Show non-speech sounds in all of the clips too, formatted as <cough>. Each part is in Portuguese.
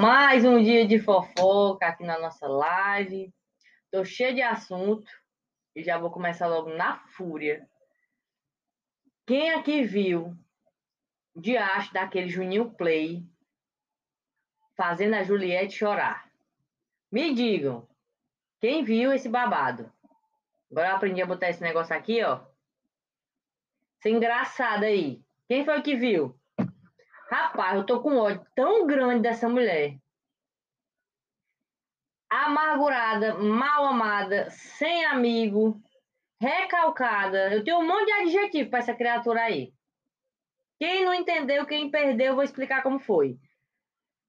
Mais um dia de fofoca aqui na nossa live. Tô cheio de assunto e já vou começar logo na fúria. Quem aqui viu diacho daquele Juninho Play fazendo a Juliette chorar? Me digam, quem viu esse babado? Agora eu aprendi a botar esse negócio aqui, ó. Isso é engraçado aí. Quem foi que viu? Rapaz, eu tô com ódio tão grande dessa mulher. Amargurada, mal amada, sem amigo, recalcada. Eu tenho um monte de adjetivo para essa criatura aí. Quem não entendeu, quem perdeu, eu vou explicar como foi.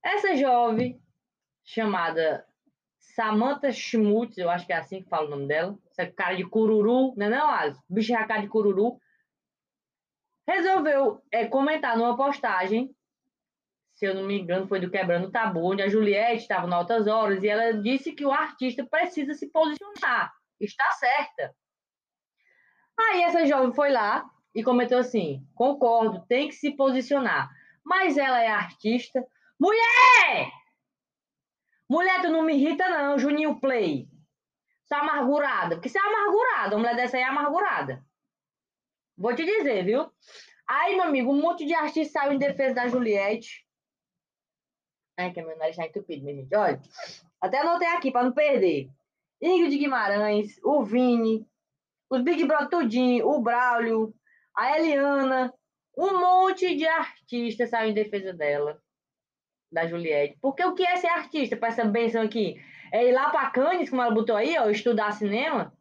Essa jovem, chamada Samantha Schmutz, eu acho que é assim que fala o nome dela. Essa cara de cururu, não é não, Alice? Bicho é cara de cururu resolveu é, comentar numa postagem, se eu não me engano, foi do Quebrando Tabu, onde a Juliette estava em altas horas, e ela disse que o artista precisa se posicionar. Está certa. Aí essa jovem foi lá e comentou assim: concordo, tem que se posicionar. Mas ela é artista. Mulher! Mulher, tu não me irrita, não, Juninho Play. Só amargurada. Porque você é amargurada, uma mulher dessa aí é amargurada. Vou te dizer, viu? Aí, meu amigo, um monte de artista saiu em defesa da Juliette. Ai, que meu nariz está entupido, minha gente. Olha, até anotei aqui para não perder. Ingrid Guimarães, o Vini, os Big Brother tudinho, o Braulio, a Eliana, um monte de artistas saiu em defesa dela, da Juliette. Porque o que é ser artista para essa benção aqui? É ir lá para Cannes, como ela botou aí, ó, estudar cinema?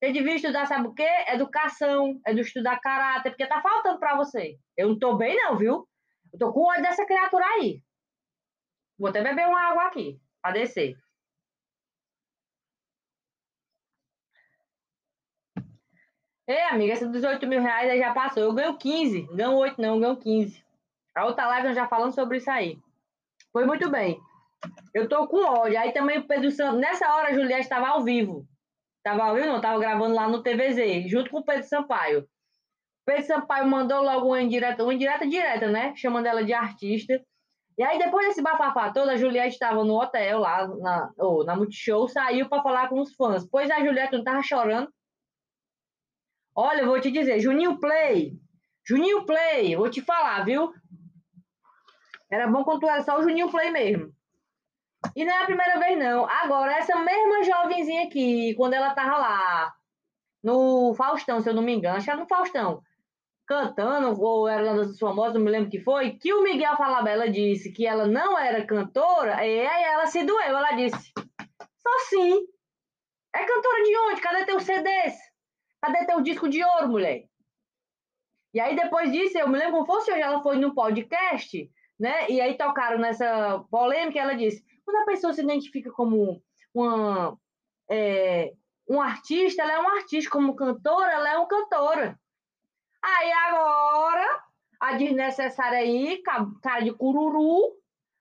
Você devia estudar, sabe o quê? Educação, é do estudar caráter, porque tá faltando para você. Eu não tô bem, não, viu? Eu tô com ódio dessa criatura aí. Vou até beber uma água aqui, para descer. Ei, amiga, esses 18 mil reais aí já passou. Eu ganho 15. Ganho 8, não, ganho 15. A outra live nós já falando sobre isso aí. Foi muito bem. Eu tô com ódio. Aí também o Pedro Santos. Nessa hora a Juliette estava ao vivo. Tava ao vivo, não, tava gravando lá no TVZ, junto com o Pedro Sampaio. Pedro Sampaio mandou logo uma indireta, uma indireta direta, né? Chamando ela de artista. E aí, depois desse bafafá todo, a Juliette estava no hotel lá, na, ou na Multishow, saiu para falar com os fãs. Pois a Juliette não tava chorando. Olha, eu vou te dizer, Juninho Play, Juninho Play, vou te falar, viu? Era bom quando tu era só o Juninho Play mesmo. E não é a primeira vez, não. Agora, essa mesma jovenzinha aqui, quando ela tava lá, no Faustão, se eu não me engano, acho que era no Faustão, cantando, ou era uma das famosas, não me lembro que foi, que o Miguel Falabella disse que ela não era cantora, e aí ela se doeu, ela disse, só sim. É cantora de onde? Cadê teu CDs? Cadê teu disco de ouro, mulher? E aí, depois disso, eu me lembro como fosse hoje, ela foi no podcast, né? E aí tocaram nessa polêmica, ela disse, quando a pessoa se identifica como uma, é, um artista, ela é um artista. Como cantora, ela é uma cantora. Aí agora, a desnecessária aí, cara de cururu,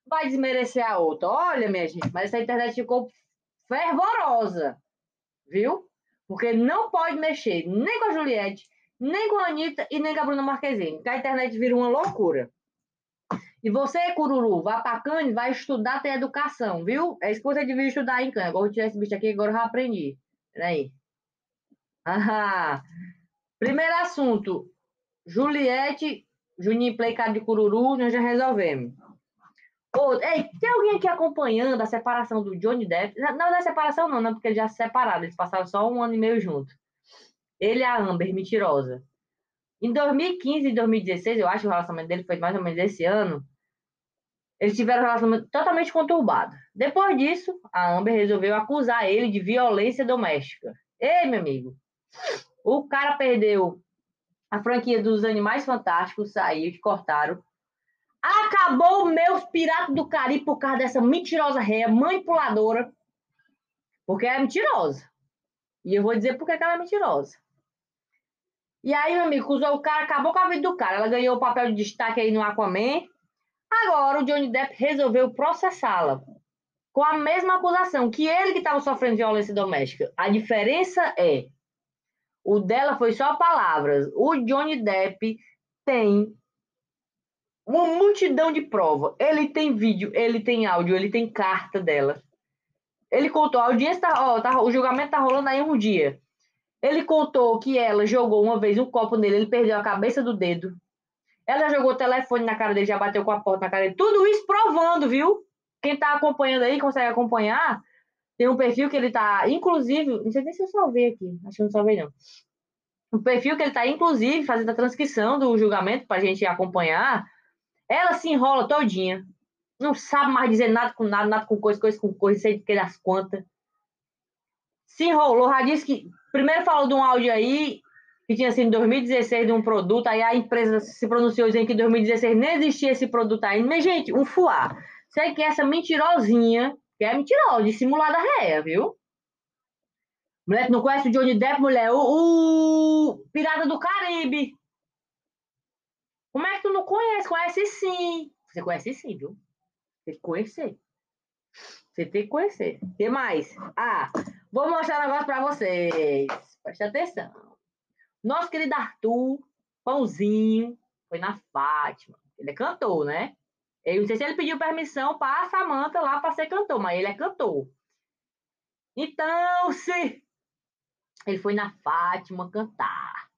vai desmerecer a outra. Olha, minha gente, mas essa internet ficou fervorosa, viu? Porque não pode mexer nem com a Juliette, nem com a Anitta e nem com a Bruna Marquezine. Porque a internet vira uma loucura. E você, Cururu, vá para Cannes, vai estudar ter educação, viu? É isso que você devia estudar em Cannes. Agora eu tirar esse bicho aqui, agora eu já aprendi. Peraí. Ah, primeiro assunto. Juliette, Juninho Play, cara de Cururu, nós já resolvemos. Outro, ei, tem alguém aqui acompanhando a separação do Johnny Depp? Não, não é separação não, não, porque eles já se separaram. Eles passaram só um ano e meio junto. Ele e a Amber, mentirosa. Em 2015 e 2016, eu acho que o relacionamento dele foi mais ou menos esse ano, eles tiveram um relacionamento totalmente conturbado. Depois disso, a Amber resolveu acusar ele de violência doméstica. Ei, meu amigo, o cara perdeu a franquia dos Animais Fantásticos, saiu, te cortaram. Acabou meus Piratas do Caribe por causa dessa mentirosa réia, manipuladora. Porque é mentirosa. E eu vou dizer por que ela é mentirosa. E aí, meu amigo, usou o cara, acabou com a vida do cara. Ela ganhou o papel de destaque aí no Aquaman. Agora o Johnny Depp resolveu processá-la com a mesma acusação que ele que estava sofrendo violência doméstica. A diferença é o dela foi só palavras. O Johnny Depp tem uma multidão de prova. Ele tem vídeo, ele tem áudio, ele tem carta dela. Ele contou, a audiência tá, ó, tá, o julgamento tá rolando aí um dia. Ele contou que ela jogou uma vez um copo nele, ele perdeu a cabeça do dedo. Ela jogou o telefone na cara dele, já bateu com a porta na cara dele. Tudo isso provando, viu? Quem tá acompanhando aí, consegue acompanhar. Tem um perfil que ele tá, inclusive, não sei nem se eu salvei aqui, acho que não salvei não. O perfil que ele tá, inclusive, fazendo a transcrição do julgamento pra gente acompanhar. Ela se enrola todinha. Não sabe mais dizer nada com nada, nada com coisa, coisa com coisa, sei de que das contas. Se enrolou, já disse que. Primeiro falou de um áudio aí, que tinha sido em 2016 de um produto, aí a empresa se pronunciou dizendo que em 2016 nem existia esse produto ainda. Mas, gente, um fuá. Sei que essa mentirosinha, que é mentirosa, dissimulada réia, viu? Mulher, não conhece o Johnny Depp, mulher? O, o Pirata do Caribe. Como é que tu não conhece? Conhece sim. Você conhece sim, viu? Tem que conhecer. Você tem que conhecer. O que mais? Ah, vou mostrar um negócio pra vocês. Preste atenção. Nosso querido Arthur, pãozinho, foi na Fátima. Ele é cantor, né? Eu não sei se ele pediu permissão para a Samanta lá para ser cantor, mas ele é cantor. Então, se ele foi na Fátima cantar.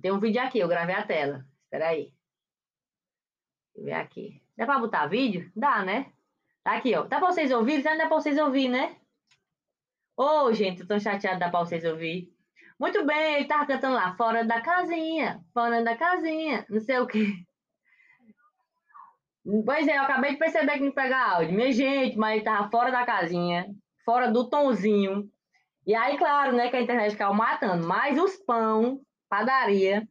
Tem um vídeo aqui, eu gravei a tela. Espera aí. Deixa eu ver aqui. Dá para botar vídeo? Dá, né? Tá aqui, ó. Dá para vocês ouvirem? Dá para vocês ouvirem, né? Ô, oh, gente, eu tô chateado, dá para vocês ouvirem. Muito bem, ele tava cantando lá, fora da casinha, fora da casinha, não sei o quê. Pois é, eu acabei de perceber que não pega áudio. Minha gente, mas ele tava fora da casinha, fora do tonzinho. E aí, claro, né, que a internet ficava matando. Mas os pão, padaria,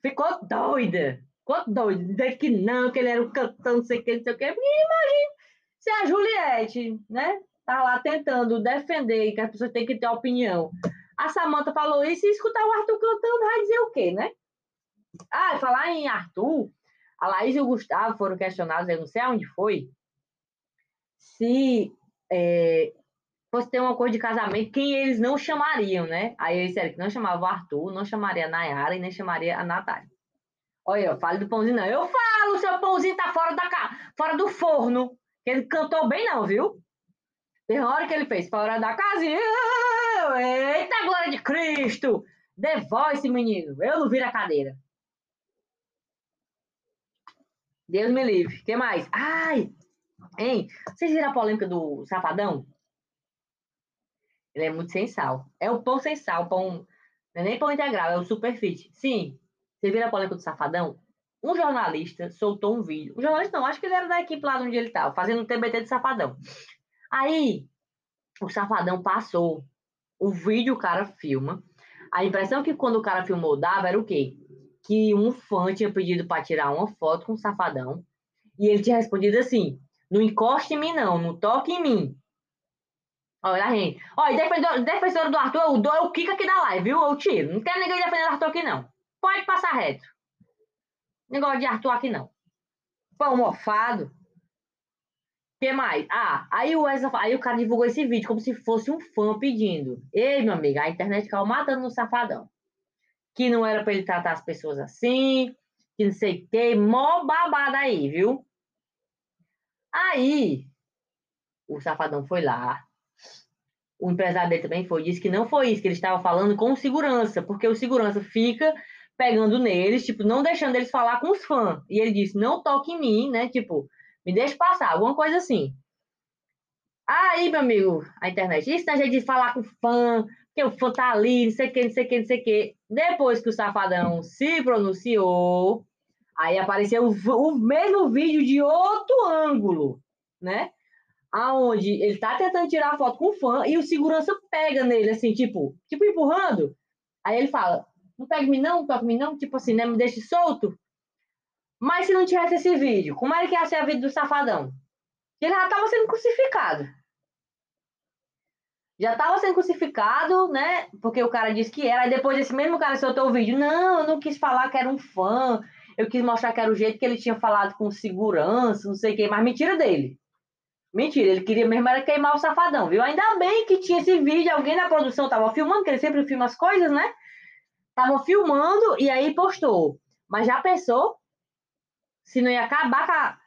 ficou doida. Ficou doida. Dizer que não, que ele era o cantão, não sei o que, não sei o que. Imagina se a Juliette, né, tá lá tentando defender que as pessoas têm que ter opinião. A Samanta falou isso e escutar o Arthur cantando vai dizer o quê, né? Ah, falar em Arthur, a Laís e o Gustavo foram questionados, eu não sei aonde foi, se é, fosse ter uma coisa de casamento, quem eles não chamariam, né? Aí eles disseram que não chamava o Arthur, não chamaria a Nayara e nem chamaria a Natália. Olha, eu falo do pãozinho, não. Eu falo, seu pãozinho tá fora, da, fora do forno. Ele cantou bem, não, viu? Hora que ele fez fora da casinha. Eita, glória de Cristo! The Voice, menino. Eu não viro a cadeira. Deus me livre. O que mais? Ai! Hein? Vocês viram a polêmica do Safadão? Ele é muito sem sal. É o pão sem sal, pão. Não é nem pão integral, é o super fit. Sim. Você viram a polêmica do Safadão? Um jornalista soltou um vídeo. Um jornalista não, acho que ele era da equipe lá onde ele estava, fazendo um TBT de Safadão. Aí, o Safadão passou o vídeo, o cara filma. A impressão que quando o cara filmou dava era o quê? que um fã tinha pedido para tirar uma foto com o Safadão e ele tinha respondido assim: não encoste em mim, não, não toque em mim. Olha, gente. Olha, defensor, defensor do Arthur, eu dou o Kika aqui da live, viu? Eu tiro. Não quero ninguém defender o Arthur aqui, não. Pode passar reto. Negócio de Arthur aqui, não. Pão mofado. Que mais? Ah, aí o, Wesley, aí o cara divulgou esse vídeo como se fosse um fã pedindo. Ei, meu amigo, a internet caiu matando no safadão que não era para ele tratar as pessoas assim, que não sei o que, mó babada aí, viu? Aí, o safadão foi lá, o empresário dele também foi, disse que não foi isso, que ele estava falando com o segurança, porque o segurança fica pegando neles, tipo, não deixando eles falar com os fãs. E ele disse, não toque em mim, né? Tipo, me deixe passar, alguma coisa assim. Aí, meu amigo, a internet, isso na gente de falar com fã, que o fã tá ali, não sei o que, não sei o que, não sei o que. Depois que o Safadão se pronunciou, aí apareceu o, o mesmo vídeo de outro ângulo, né? Aonde ele tá tentando tirar foto com o fã e o segurança pega nele, assim, tipo, tipo empurrando. Aí ele fala, não pega me não, toca me não, tipo assim, né? Me deixe solto. Mas se não tivesse esse vídeo, como era que ia ser a vida do Safadão? Ele já tava sendo crucificado já estava sendo crucificado, né? Porque o cara disse que era. E depois esse mesmo cara soltou o vídeo. Não, eu não quis falar que era um fã. Eu quis mostrar que era o jeito que ele tinha falado com segurança, não sei o quê. Mas mentira dele. Mentira, ele queria mesmo era queimar o safadão, viu? Ainda bem que tinha esse vídeo, alguém na produção tava filmando, que ele sempre filma as coisas, né? Tava filmando e aí postou. Mas já pensou se não ia acabar com a...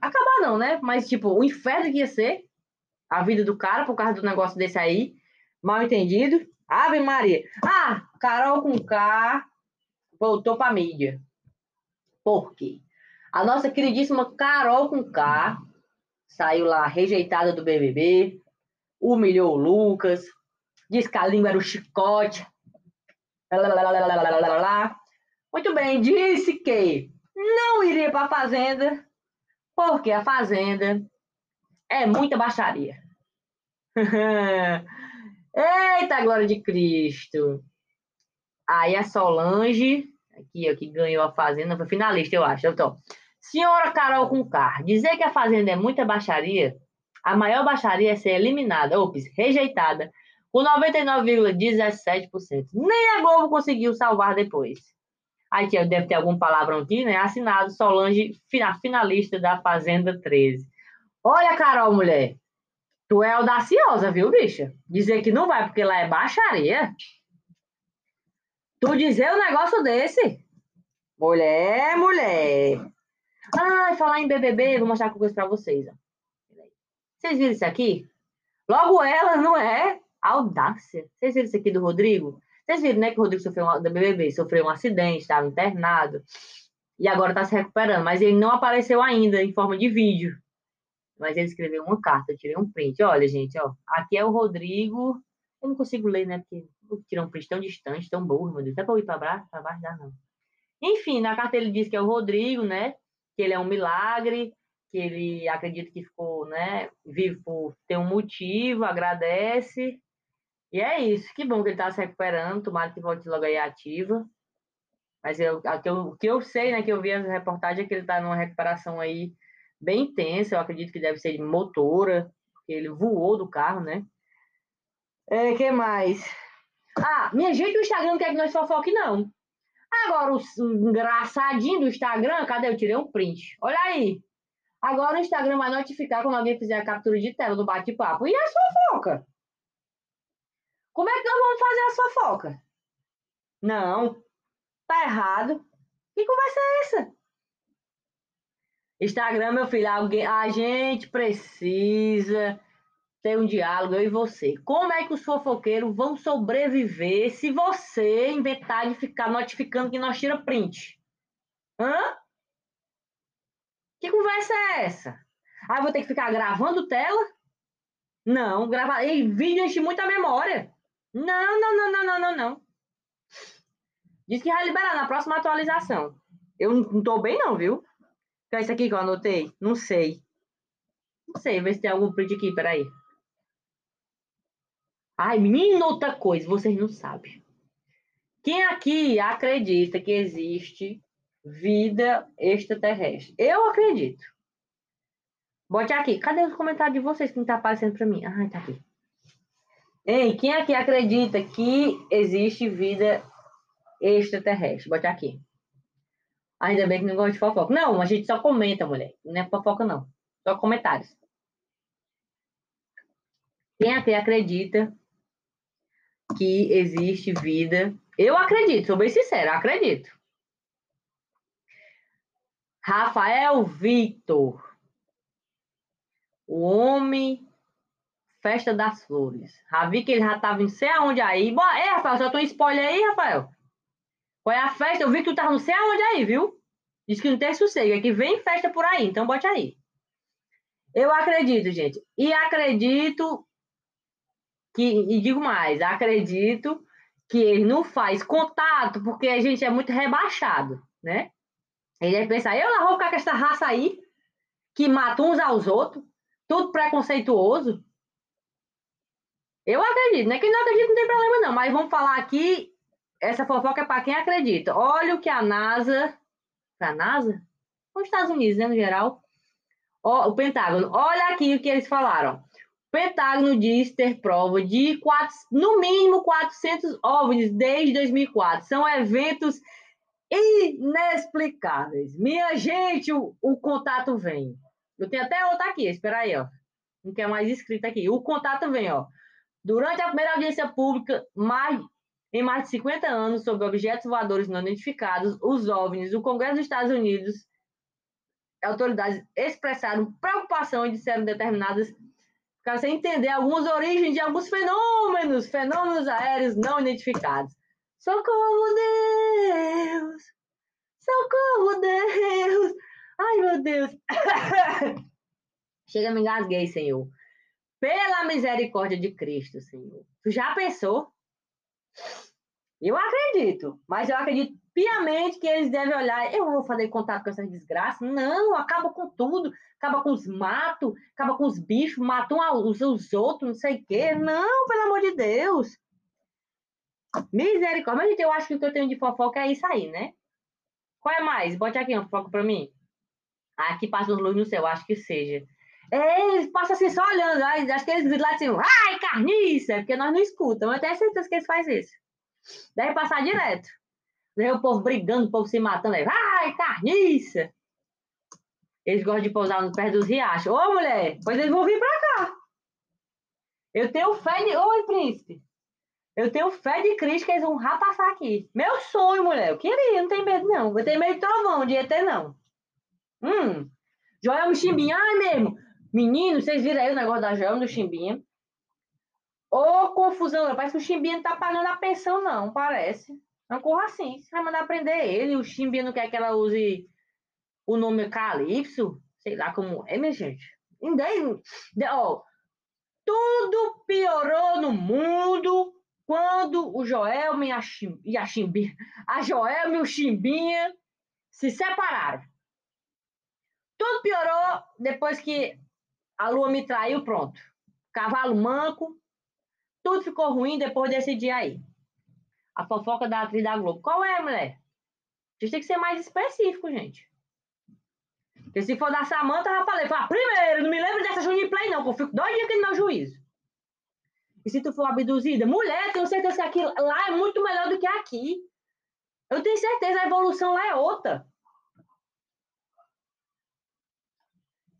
Acabar não, né? Mas, tipo, o inferno que ia ser a vida do cara por causa do negócio desse aí. Mal entendido. Ave Maria. Ah, Carol com K voltou pra mídia. Por quê? A nossa queridíssima Carol com K saiu lá rejeitada do BBB, humilhou o Lucas, disse que a língua era o chicote. Muito bem, disse que não iria para a Fazenda, porque a Fazenda é muita baixaria. <laughs> Eita, glória de Cristo! Aí a Solange, aqui, ó, que ganhou a Fazenda, foi finalista, eu acho. Então, senhora Carol com Car, dizer que a Fazenda é muita baixaria, a maior baixaria é ser eliminada, ops, rejeitada, com 99,17%. Nem a Globo conseguiu salvar depois. Aí deve ter algum palavrão aqui, né? Assinado Solange, finalista da Fazenda 13. Olha, Carol, mulher. Tu é audaciosa, viu, bicha? Dizer que não vai porque lá é baixaria. Tu dizer um negócio desse? Mulher, mulher. Ai, falar em BBB, vou mostrar uma coisa pra vocês. Ó. Vocês viram isso aqui? Logo ela, não é? Audácia. Vocês viram isso aqui do Rodrigo? Vocês viram, né, que o Rodrigo sofreu da BBB, sofreu um acidente, estava internado e agora está se recuperando, mas ele não apareceu ainda em forma de vídeo. Mas ele escreveu uma carta, eu tirei um print. Olha, gente, ó, aqui é o Rodrigo. Eu não consigo ler, né, porque eu um print tão distante, tão burro, meu Deus. Dá para eu ir para baixo? Para baixo dá não. Enfim, na carta ele diz que é o Rodrigo, né, que ele é um milagre, que ele acredita que ficou, né, vivo por ter um motivo, agradece e é isso, que bom que ele está se recuperando, tomara que volte logo aí ativa. Mas eu, o que eu sei, né, que eu vi as reportagens, é que ele está numa recuperação aí bem intensa, eu acredito que deve ser de motora, porque ele voou do carro, né? É, que mais? Ah, minha gente, o Instagram não quer que nós fofoque, não. Agora, o engraçadinho do Instagram, cadê? Eu tirei um print. Olha aí. Agora o Instagram vai notificar quando alguém fizer a captura de tela do bate-papo. E a fofoca? Como é que nós vamos fazer a fofoca? Não, tá errado. Que conversa é essa? Instagram, meu filho, alguém, a gente precisa ter um diálogo, eu e você. Como é que os fofoqueiros vão sobreviver se você inventar de ficar notificando que nós tira print? Hã? Que conversa é essa? Ah, vou ter que ficar gravando tela? Não, gravar. E vídeo enche muita memória. Não, não, não, não, não, não, não. Diz que vai liberar na próxima atualização. Eu não tô bem, não, viu? É isso aqui que eu anotei? Não sei. Não sei, ver se tem algum print aqui, peraí. Ai, menina, outra coisa, vocês não sabem. Quem aqui acredita que existe vida extraterrestre? Eu acredito. Bote aqui. Cadê os comentários de vocês que não tá aparecendo pra mim? Ai, tá aqui. Ei, quem aqui acredita que existe vida extraterrestre? Bote aqui. Ainda bem que não gosta de fofoca. Não, a gente só comenta, mulher. Não é fofoca, não. Só comentários. Quem aqui acredita que existe vida? Eu acredito, sou bem sincero, acredito. Rafael Vitor. O homem Festa das Flores. Já vi que ele já tava em sei aonde aí. Boa, é, Rafael, só tem um spoiler aí, Rafael. Qual é a festa? Eu vi que tu tava não sei aonde aí, viu? Diz que não tem sossego, é que vem festa por aí, então bote aí. Eu acredito, gente. E acredito que, e digo mais, acredito que ele não faz contato porque a gente é muito rebaixado, né? Ele vai pensar, eu lá vou ficar com essa raça aí, que mata uns aos outros, tudo preconceituoso. Eu acredito, né? Quem não acredita não tem problema, não. Mas vamos falar aqui. Essa fofoca é para quem acredita. Olha o que a NASA. A NASA? Os Estados Unidos, né, no geral. o Pentágono. Olha aqui o que eles falaram. O Pentágono diz ter prova de quatro, no mínimo 400 OVNIs desde 2004. São eventos inexplicáveis. Minha gente, o, o contato vem. Eu tenho até outra aqui, espera aí, ó. Não quer mais escrito aqui. O contato vem, ó. Durante a primeira audiência pública, mais, em mais de 50 anos, sobre objetos voadores não identificados, os OVNIs, o Congresso dos Estados Unidos autoridades expressaram preocupação e disseram determinadas para você entender algumas origens de alguns fenômenos, fenômenos aéreos não identificados. Socorro, Deus! Socorro, Deus! Ai, meu Deus! <laughs> Chega, me engasguei, Senhor. Pela misericórdia de Cristo, Senhor. Tu já pensou? Eu acredito, mas eu acredito piamente que eles devem olhar. Eu vou fazer contato com essa desgraça? Não, acaba com tudo. Acaba com os matos, acaba com os bichos, matam os, os outros, não sei o quê. Não, pelo amor de Deus. Misericórdia. Mas, gente, eu acho que o que eu tenho de fofoca é isso aí, né? Qual é mais? Bote aqui uma fofoca pra mim. Aqui passa os luz no céu, acho que seja. Eles passam assim só olhando. Acho que eles gritam lá assim, ai, carniça! Porque nós não escutamos. Eu tenho certeza que eles fazem isso. Deve passar direto. Vê o povo brigando, o povo se matando. Aí, ai, carniça! Eles gostam de pousar no pé dos riachos. Ô, mulher, pois eles vão vir pra cá. Eu tenho fé de... Oi, príncipe. Eu tenho fé de Cristo que eles vão passar aqui. Meu sonho, mulher. Eu queria, não tem medo, não. Eu tenho medo de trovão, de ET, não. Hum. Joel Chimbinha, ai mesmo. Menino, vocês viram aí o negócio da Joel do Chimbinha? Ô, confusão. Parece que o Chimbinha não tá pagando a pensão, não. Parece. Não corra assim. Você vai mandar prender ele. O Chimbinha não quer que ela use o nome Calypso. Sei lá como é, minha gente. Ó, tudo piorou no mundo quando o Joelma e a, Chim, e a Chimbinha, a Joelma e o Chimbinha se separaram. Tudo piorou depois que a lua me traiu, pronto. Cavalo manco, tudo ficou ruim depois desse dia aí. A fofoca da atriz da Globo. Qual é, mulher? A gente tem que ser mais específico, gente. Porque se for da Samanta, já falei. Fala, primeiro, não me lembro dessa Juninho Play, não, porque eu fico dois dias aqui no meu juízo. E se tu for abduzida, mulher, tenho certeza que aqui, lá é muito melhor do que aqui. Eu tenho certeza, a evolução lá é outra.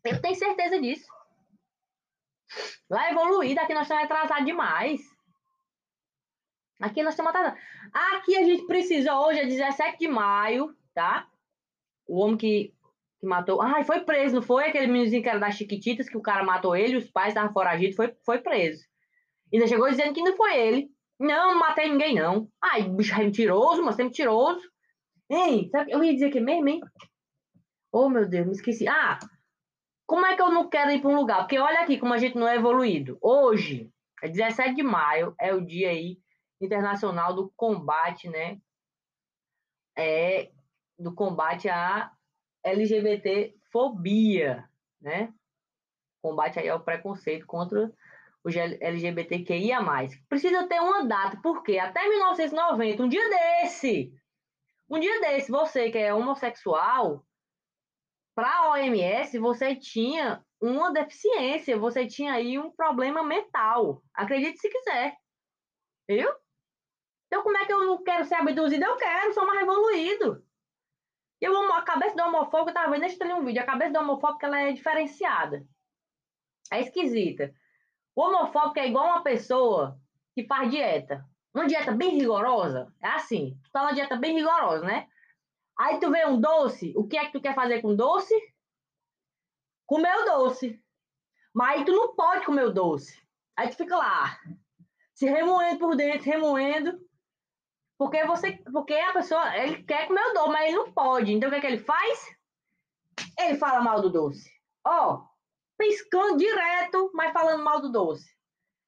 Eu tenho certeza disso. Lá é evoluído, aqui nós estamos atrasados demais. Aqui nós estamos atrasados. Aqui a gente precisa, hoje é 17 de maio, tá? O homem que, que matou. Ai, foi preso, não foi? Aquele meninozinho que era das Chiquititas, que o cara matou ele, os pais estavam foragidos, foi, foi preso. Ainda chegou dizendo que não foi ele. Não, não matei ninguém, não. Ai, bicho é mentiroso, mas é mentiroso. Ei, sabe, eu ia dizer que mesmo, hein? Oh, meu Deus, me esqueci. Ah, como é que eu não quero ir para um lugar? Porque olha aqui como a gente não é evoluído. Hoje, é 17 de maio, é o dia aí internacional do combate, né? É do combate à LGBT-fobia, né? Combate aí ao preconceito contra os LGBTQIA+. Precisa ter uma data, porque até 1990, um dia desse, um dia desse, você que é homossexual, para a OMS, você tinha uma deficiência, você tinha aí um problema mental. Acredite se quiser. Viu? Então, como é que eu não quero ser abduzido? Eu quero, sou mais evoluído. Eu amo a cabeça do homofóbico, eu tava vendo, eu um vídeo. A cabeça do homofóbico, ela é diferenciada. É esquisita. O homofóbico é igual uma pessoa que faz dieta. Uma dieta bem rigorosa. É assim. Tu tá uma dieta bem rigorosa, né? Aí tu vê um doce, o que é que tu quer fazer com doce? Comer o doce. Mas aí tu não pode comer o doce. Aí tu fica lá, se remoendo por dentro, remoendo. Porque você, porque a pessoa, ele quer comer o doce, mas ele não pode. Então o que é que ele faz? Ele fala mal do doce. Ó, piscando direto, mas falando mal do doce.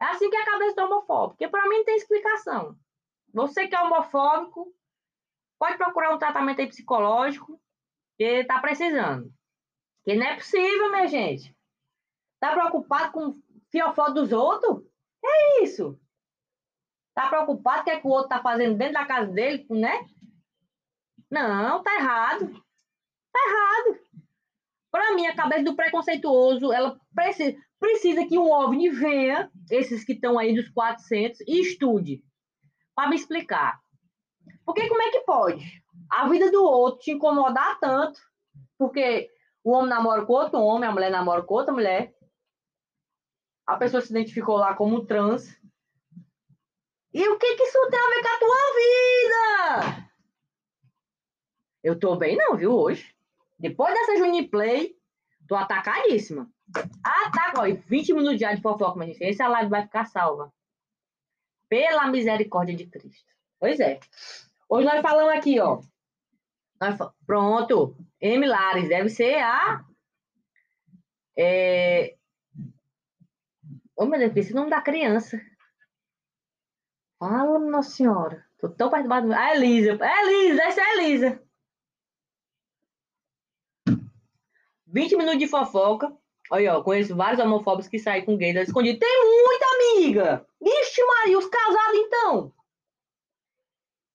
É assim que é a cabeça do homofóbico. Porque para mim não tem explicação. Você que é homofóbico, pode procurar um tratamento psicológico, que tá precisando. Que não é possível, minha gente. Tá preocupado com o fiofó dos outros? É isso. Tá preocupado com o que, é que o outro tá fazendo dentro da casa dele, né? Não, tá errado. Tá errado. Para mim, a cabeça do preconceituoso, ela precisa, precisa que um OVNI venha, esses que estão aí dos 400, e estude. Para me explicar. Porque como é que pode a vida do outro te incomodar tanto? Porque o homem namora com outro homem, a mulher namora com outra mulher. A pessoa se identificou lá como trans. E o que, que isso tem a ver com a tua vida? Eu tô bem não, viu, hoje. Depois dessa Juniplay, tô atacadíssima. Ataca, ó, 20 minutos de fofoca, mas gente. Essa live vai ficar salva. Pela misericórdia de Cristo. Pois é. Hoje nós falamos aqui, ó. Nós, pronto. M. Lares, deve ser a. É... Oh, meu Deus, esse nome da criança. Fala, Nossa Senhora. Tô tão perturbado. A Elisa. É Elisa, essa é Elisa. 20 minutos de fofoca. Olha, ó, conheço vários homofóbicos que saem com gays escondidos. Tem muita amiga. Ixi, Maria, os casados então?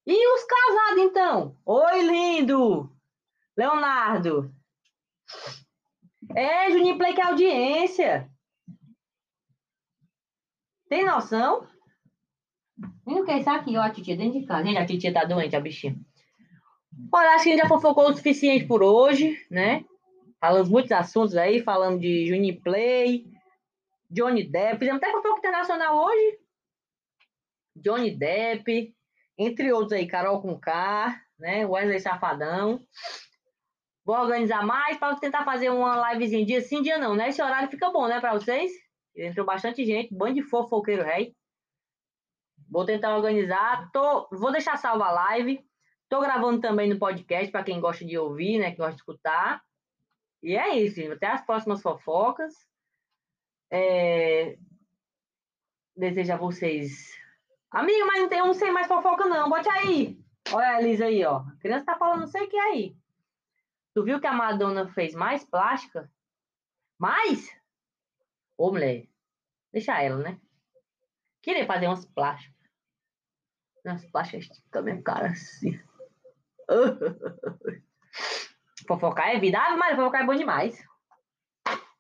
E os casados então? Oi, lindo. Leonardo. É, Juninho Play que é audiência. Tem noção? Não quer isso aqui, ó, a titia dentro de casa. Gente, a titia tá doente, a bichinha. Olha, acho que a gente já fofocou o suficiente por hoje, né? Falamos muitos assuntos aí, falando de Juniplay, Johnny Depp. Fizemos até fofoca internacional hoje. Johnny Depp, entre outros aí, Carol com K, né? Wesley Safadão. Vou organizar mais para tentar fazer uma livezinha dia sim, dia não, né? Esse horário fica bom, né, para vocês? Entrou bastante gente, bando de fofoqueiro rei. Vou tentar organizar. Tô, vou deixar salva a live. Tô gravando também no podcast para quem gosta de ouvir, né? Que gosta de escutar. E é isso. Até as próximas fofocas. É... Desejo a vocês. Amiga, mas não tem um sem mais fofoca, não. Bote aí. Olha a Elisa aí, ó. A criança tá falando não sei o que aí. Tu viu que a Madonna fez mais plástica? Mais? Ô, mulher. Deixa ela, né? Queria fazer umas plásticas. Umas plásticas ficam mesmo cara assim. <laughs> Fofocar é vida. Ah, mas fofocar é bom demais.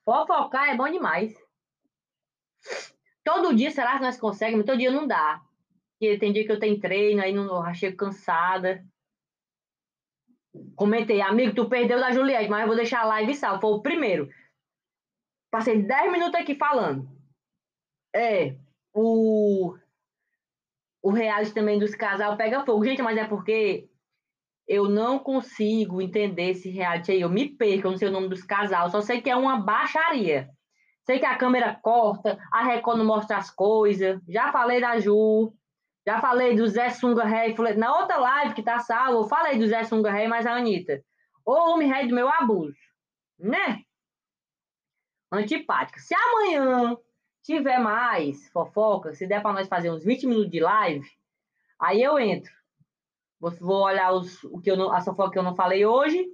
Fofocar é bom demais. Todo dia, será que nós conseguimos? Todo dia não dá. Porque tem dia que eu tenho treino, aí não, chego cansada. Comentei, amigo, tu perdeu da Juliette, mas eu vou deixar a live salva. Foi o primeiro. Passei 10 minutos aqui falando. É, o, o reality também dos casal pega fogo. Gente, mas é porque eu não consigo entender esse reality aí. Eu me perco, eu não sei o nome dos casal. Só sei que é uma baixaria. Sei que a câmera corta, a Record não mostra as coisas. Já falei da Ju. Já falei do Zé Sunga Rei. Na outra live que tá salvo, eu falei do Zé Sunga Rei, mas a Anitta. O homem rei do meu abuso. Né? Antipática. Se amanhã tiver mais fofoca, se der para nós fazer uns 20 minutos de live, aí eu entro. Vou olhar os, o que eu não, a fofoca que eu não falei hoje.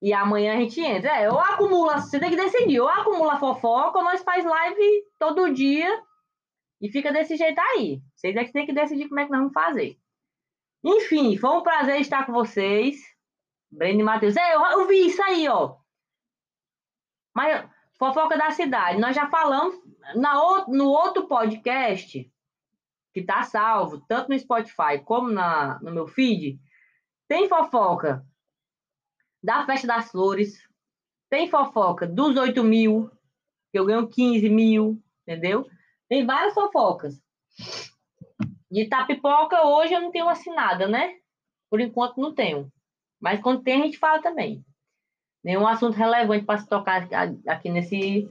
E amanhã a gente entra. É, ou acumula, você tem que decidir, ou acumula fofoca, ou nós faz live todo dia e fica desse jeito aí. Vocês é que tem que decidir como é que nós vamos fazer. Enfim, foi um prazer estar com vocês. Breno e Matheus. Eu, eu vi isso aí, ó. Mas fofoca da cidade. Nós já falamos na, no outro podcast que está salvo, tanto no Spotify como na, no meu feed, tem fofoca da Festa das Flores, tem fofoca dos 8 mil, que eu ganho 15 mil, entendeu? Tem várias fofocas. De tapipoca, hoje eu não tenho assinada, né? Por enquanto não tenho. Mas quando tem, a gente fala também. Nenhum assunto relevante para se tocar aqui nesse,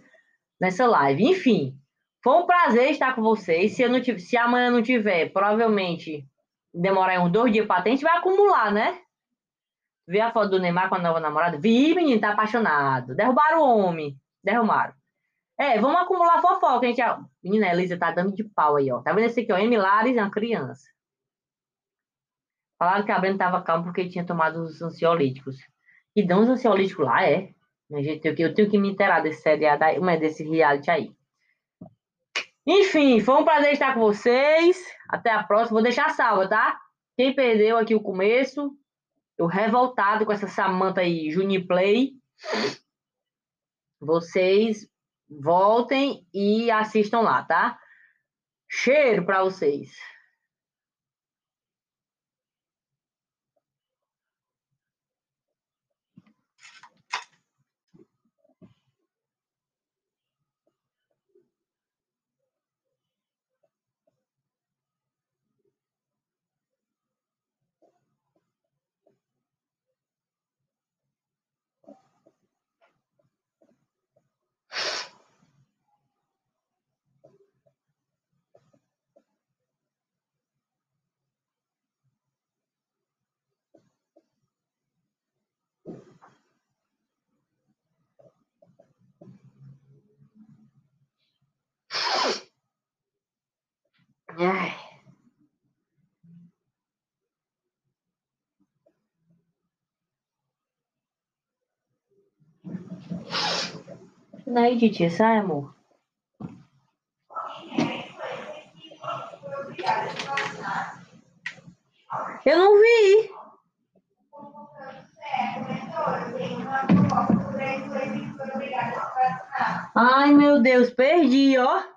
nessa live. Enfim, foi um prazer estar com vocês. Se, eu não se amanhã não tiver, provavelmente demorar uns dois dias para a gente vai acumular, né? Vê a foto do Neymar com a nova namorada? Vi, menino, tá apaixonado. Derrubaram o homem. Derrubaram. É, vamos acumular fofoca, gente. Menina, a Elisa tá dando de pau aí, ó. Tá vendo esse aqui, ó? Emilares é uma criança. Falaram que a Brenda tava calma porque tinha tomado os ansiolíticos. E dão os ansiolíticos lá, é? Gente, eu, eu tenho que me inteirar desse seriado aí, mas desse reality aí. Enfim, foi um prazer estar com vocês. Até a próxima. Vou deixar salva, tá? Quem perdeu aqui o começo, eu revoltado com essa Samanta aí, Juniplay. Vocês voltem e assistam lá, tá? Cheiro para vocês. Ai. Daí, Didi, sai, amor. Eu não vi. Ai, meu Deus, perdi, ó.